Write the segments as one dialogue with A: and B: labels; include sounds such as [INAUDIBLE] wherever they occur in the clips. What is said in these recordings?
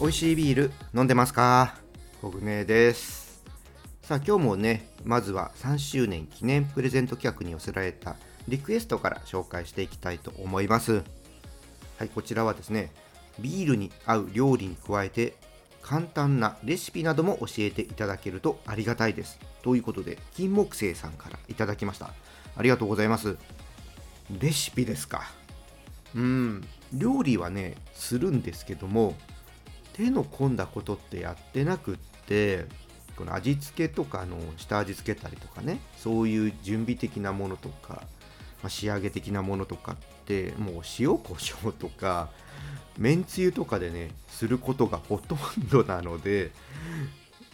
A: 美味しいビール飲んでますか？コグネです。さあ今日もねまずは3周年記念プレゼント企画に寄せられたリクエストから紹介していきたいと思います。はいこちらはですねビールに合う料理に加えて簡単なレシピなども教えていただけるとありがたいです。ということで金木星さんからいただきました。ありがとうございます。レシピですか。うん。料理はねするんですけども手の込んだことってやってなくってこの味付けとかの下味付けたりとかねそういう準備的なものとか、まあ、仕上げ的なものとかってもう塩コショウとかめんつゆとかでねすることがほとんどなので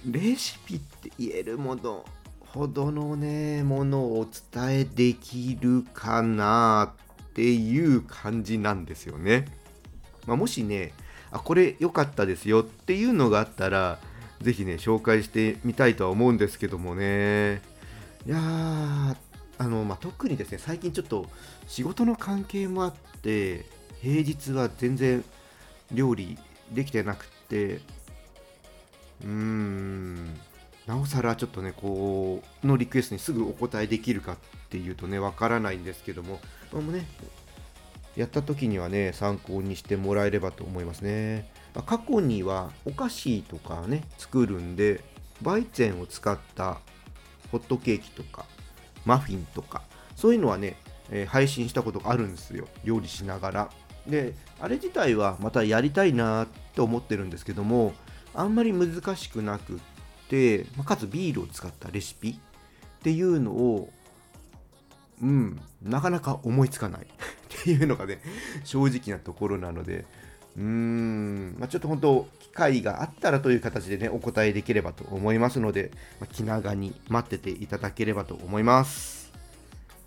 A: レシピって言えるものほどのねものをお伝えできるかなっていう感じなんですよね。まあ、もしねあこれ良かったですよっていうのがあったら是非ね紹介してみたいとは思うんですけどもねいやーあの、まあ、特にですね最近ちょっと仕事の関係もあって平日は全然料理できてなくてうーんなおさらちょっとねこうのリクエストにすぐお答えできるかっていうとねわからないんですけどももねやった時にはね参考にしてもらえればと思いますね。ま過去にはお菓子とかね作るんでバイチェンを使ったホットケーキとかマフィンとかそういうのはね、えー、配信したことがあるんですよ。料理しながら。であれ自体はまたやりたいなって思ってるんですけどもあんまり難しくなくって、まかつビールを使ったレシピっていうのをうんなかなか思いつかない。っていうのがね、正直なところなので、うーん、まあ、ちょっと本当、機会があったらという形でね、お答えできればと思いますので、まあ、気長に待ってていただければと思います。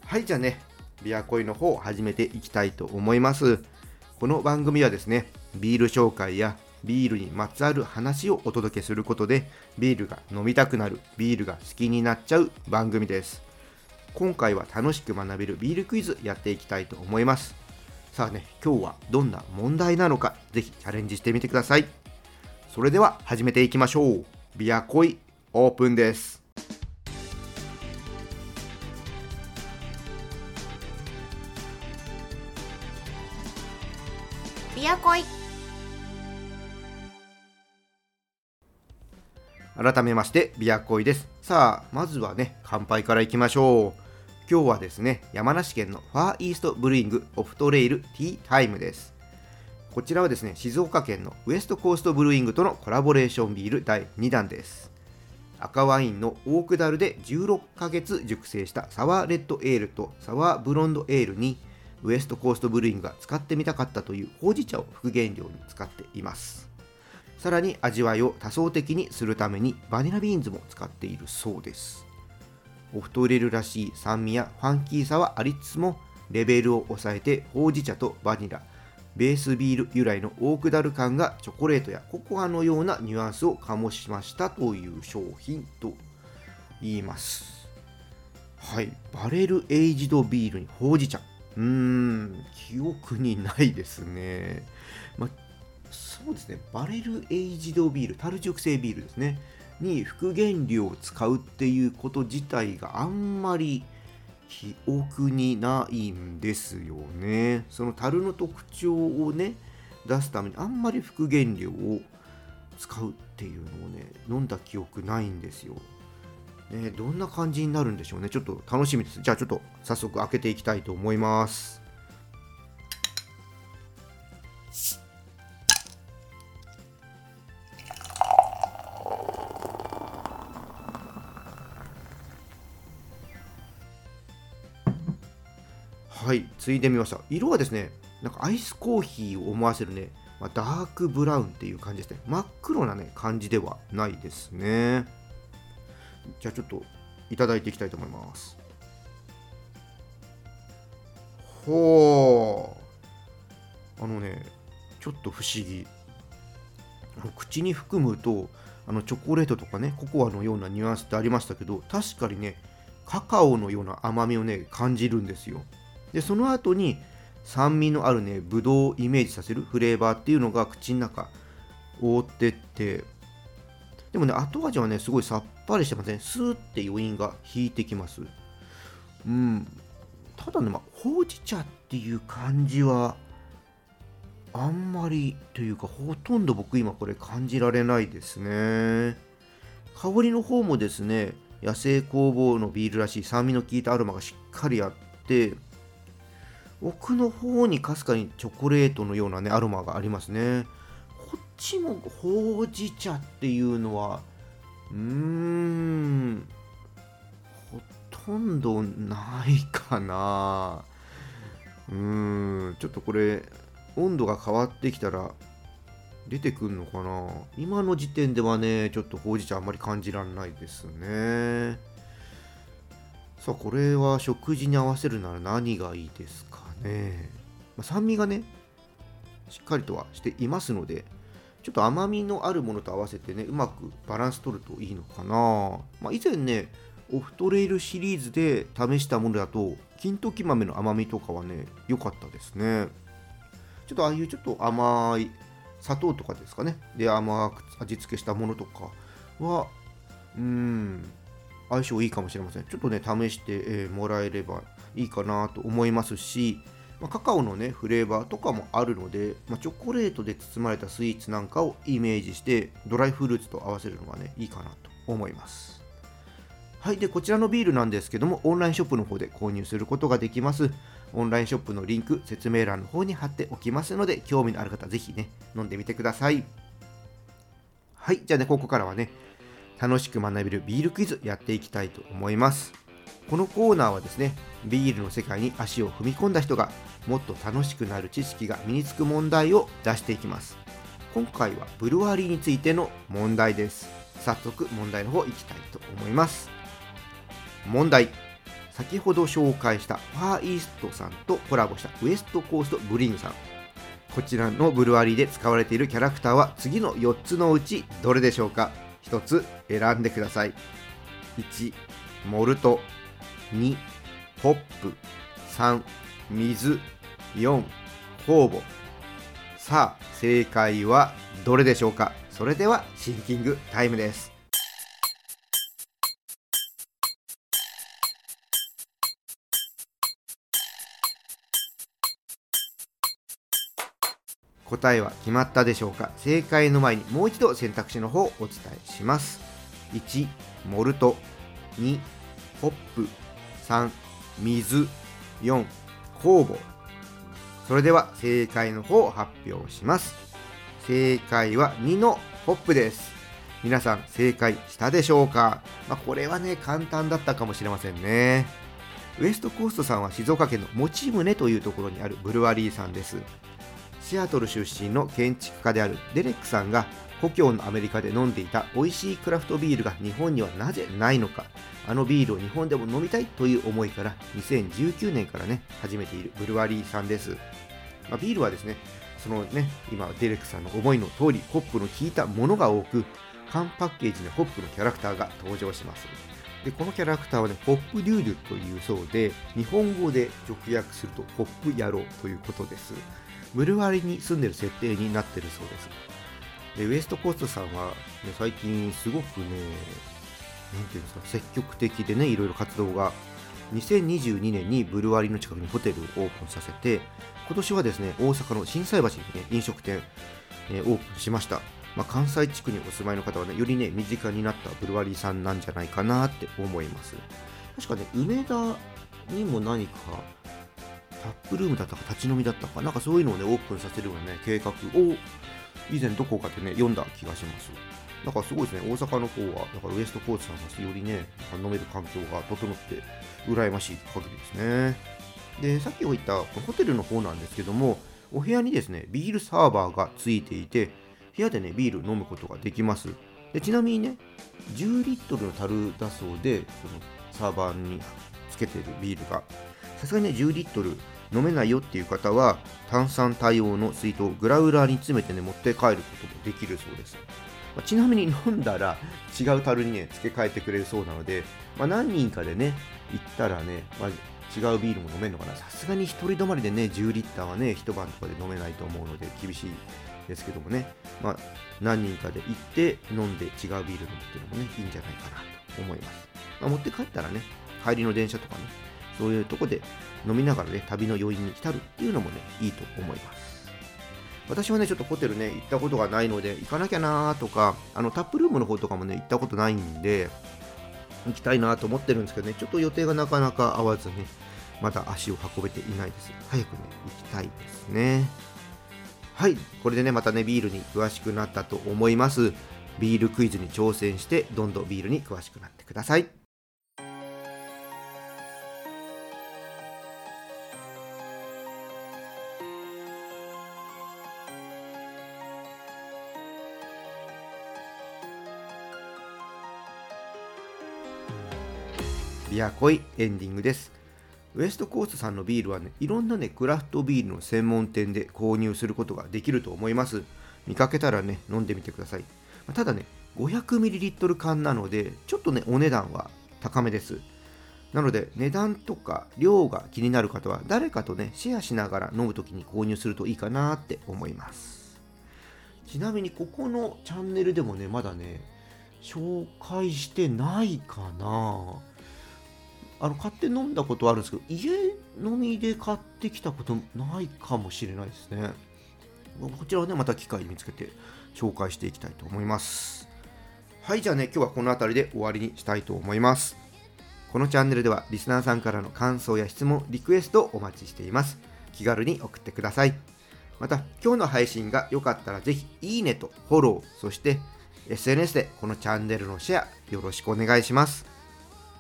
A: はい、じゃあね、ビアコイの方始めていきたいと思います。この番組はですね、ビール紹介やビールにまつわる話をお届けすることで、ビールが飲みたくなる、ビールが好きになっちゃう番組です。今回は楽しく学べるビールクイズやっていきたいと思いますさあね今日はどんな問題なのかぜひチャレンジしてみてください。それでは始めていきましょう。ビアコイオープンです。
B: ビアコイ。
A: 改めましてビアコイです。さあまずはね乾杯からいきましょう今日はですね、山梨県のファーイーストブルーイングオフトレイルティータイムです。こちらはですね、静岡県のウエストコーストブルーイングとのコラボレーションビール第2弾です。赤ワインのオークダルで16ヶ月熟成したサワーレッドエールとサワーブロンドエールにウエストコーストブルーイングが使ってみたかったというほうじ茶を副原料に使っています。さらに味わいを多層的にするためにバニラビーンズも使っているそうです。オフトレルらしい酸味やファンキーさはありつつもレベルを抑えてほうじ茶とバニラベースビール由来のオーク樽感がチョコレートやココアのようなニュアンスを醸しましたという商品と言います。はいバレルエイジドビールにほうじ茶。うーん記憶にないですね。まそうですね。バレルエイジドビール樽熟成ビールですね。に復元料を使うっていうこと自体があんまり記憶にないんですよね。その樽の特徴をね出すためにあんまり復元料を使うっていうのをね飲んだ記憶ないんですよ。ね、どんな感じになるんでしょうね。ちょっと楽しみです。じゃあちょっと早速開けていきたいと思います。はいついでみました。色はですねなんかアイスコーヒーを思わせるね、まあ、ダークブラウンっていう感じですね。真っ黒なね感じではないですね。じゃあちょっといただいていきたいと思います。ほうあのねちょっと不思議。口に含むとあのチョコレートとかねココアのようなニュアンスってありましたけど確かにねカカオのような甘みをね感じるんですよ。でその後に酸味のあるねブドウをイメージさせるフレーバーっていうのが口の中覆ってって。でもね後味はねすごいさっぱりしてません、ね、スーって余韻が引いてきます。うん。ただね、まあ、ほうじ茶っていう感じはあんまりというかほとんど僕今これ感じられないですね。香りの方もですね野生工房のビールらしい酸味の効いたアロマがしっかりあって奥の方にかすかにチョコレートのようなねアロマがありますね。こっちもほうじ茶っていうのはうーんほとんどないかな。うーんちょっとこれ温度が変わってきたら出てくんのかな。今の時点ではねちょっとほうじ茶あんまり感じられないですね。さあこれは食事に合わせるなら何がいいですか？ね、ま、酸味がねしっかりとはしていますのでちょっと甘みのあるものと合わせてねうまくバランス取るといいのかな、まあ、以前ねオフトレイルシリーズで試したものだと金時豆の甘みとかはね良かったですね。ちょっとああいうちょっと甘い砂糖とかですかね。で甘く味付けしたものとかはうん相性いいかもしれません。ちょっとね試して、もらえればいいかなと思いますし、ま、カカオのねフレーバーとかもあるので、ま、チョコレートで包まれたスイーツなんかをイメージしてドライフルーツと合わせるのがねいいかなと思います。はいでこちらのビールなんですけどもオンラインショップの方で購入することができます。オンラインショップのリンク説明欄の方に貼っておきますので興味のある方ぜひね飲んでみてください。はいじゃあねここからはね楽しく学べるビールクイズやっていきたいと思います。このコーナーはですねビールの世界に足を踏み込んだ人がもっと楽しくなる知識が身につく問題を出していきます。今回はブルワリーについての問題です。早速問題の方いきたいと思います。問題。先ほど紹介したファーイーストさんとコラボしたウエストコーストブリングさん。こちらのブルワリーで使われているキャラクターは次の4つのうちどれでしょうか？1つ選んでください。1モルト。2ホップ。3水。4酵母。さあ正解はどれでしょうか？それではシンキングタイムです。答えは決まったでしょうか？正解の前にもう一度選択肢の方をお伝えします。1モルト。2ホップ。3水4酵母。それでは正解の方を発表します。正解は2のホップです。皆さん正解したでしょうか、まあ、これはね簡単だったかもしれませんね。ウエストコーストさんは静岡県の用宗というところにあるブルワリーさんです。シアトル出身の建築家であるデレックさんが故郷のアメリカで飲んでいた美味しいクラフトビールが日本にはなぜないのか。あのビールを日本でも飲みたいという思いから2019年からね始めているブルワリーさんです、まあ、ビールはですねそのね今デレックさんの思いの通りホップの効いたものが多く缶パッケージにホップのキャラクターが登場します。でこのキャラクターはね HOPDUDE というそうで日本語で直訳するとホップ野郎ということです。ブルワリに住んでる設定になってるそうです。でウエストコーストさんは、ね、最近すごくねなんていうんですか積極的でねいろいろ活動が2022年にブルワリーの近くにホテルをオープンさせて今年はですね大阪の心斎橋にね飲食店、えー、オープンしましたまあ、関西地区にお住まいの方はね、よりね、身近になったブルワリーさんなんじゃないかなって思います。確かね、梅田にも何かタップルームだったか立ち飲みだったか、なんかそういうのをね、オープンさせるようなね、計画を以前どこかでね、読んだ気がします。だからすごいですね、大阪の方は、だからウエストコーチさんがよりね、飲める環境が整って、羨ましい限りですね。で、さっき言ったホテルの方なんですけども、お部屋にですね、ビールサーバーがついていて、部屋でね、ビール飲むことができます。でちなみにね、10リットルの樽だそうで、そのサーバーにつけてるビールが、さすがにね、10リットル飲めないよっていう方は、炭酸対応の水筒、グラウラーに詰めてね、持って帰ることもできるそうです。まあ、ちなみに [LAUGHS] 飲んだら違う樽にね付け替えてくれるそうなので、まあ、何人かでね行ったらね、まあ、違うビールも飲めるのかな。さすがに1人止まりでね10リッターはね一晩とかで飲めないと思うので厳しいですけどもね、まあ、何人かで行って飲んで違うビール飲むっていうのもねいいんじゃないかなと思います、まあ、持って帰ったらね帰りの電車とかねそういうとこで飲みながらね旅の余韻に浸るっていうのもねいいと思います私はね、ちょっとホテルね、行ったことがないので、行かなきゃなーとか、あのタップルームの方とかもね、行ったことないんで、行きたいなと思ってるんですけどね、ちょっと予定がなかなか合わずね、まだ足を運べていないです。早くね、行きたいですね。はい、これでね、またね、ビールに詳しくなったと思います。ビールクイズに挑戦して、どんどんビールに詳しくなってください。ビアコイエンディングです。ウエストコーストさんのビールはね、いろんなね、クラフトビールの専門店で購入することができると思います。見かけたらね、飲んでみてください。ただね、500ml 缶なので、ちょっとね、お値段は高めです。なので、値段とか量が気になる方は、誰かとね、シェアしながら飲むときに購入するといいかなって思います。ちなみに、ここのチャンネルでもね、まだね、紹介してないかなあの買って飲んだことあるんですけど家飲みで買ってきたことないかもしれないですね。こちらをねまた機会見つけて紹介していきたいと思います。はいじゃあね今日はこの辺りで終わりにしたいと思います。このチャンネルではリスナーさんからの感想や質問リクエストをお待ちしています。気軽に送ってください。また今日の配信が良かったらぜひいいねとフォローそして SNS でこのチャンネルのシェアよろしくお願いします。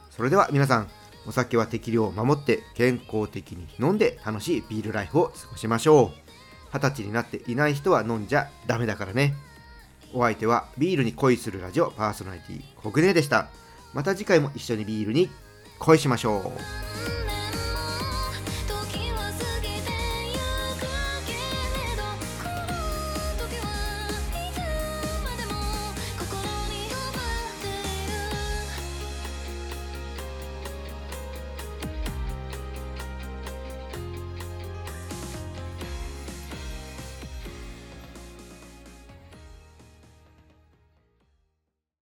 A: それでは皆さんお酒は適量を守って健康的に飲んで楽しいビールライフを過ごしましょう。二十歳になっていない人は飲んじゃダメだからね。お相手はビールに恋するラジオパーソナリティコグネでした。また次回も一緒にビールに恋しましょう。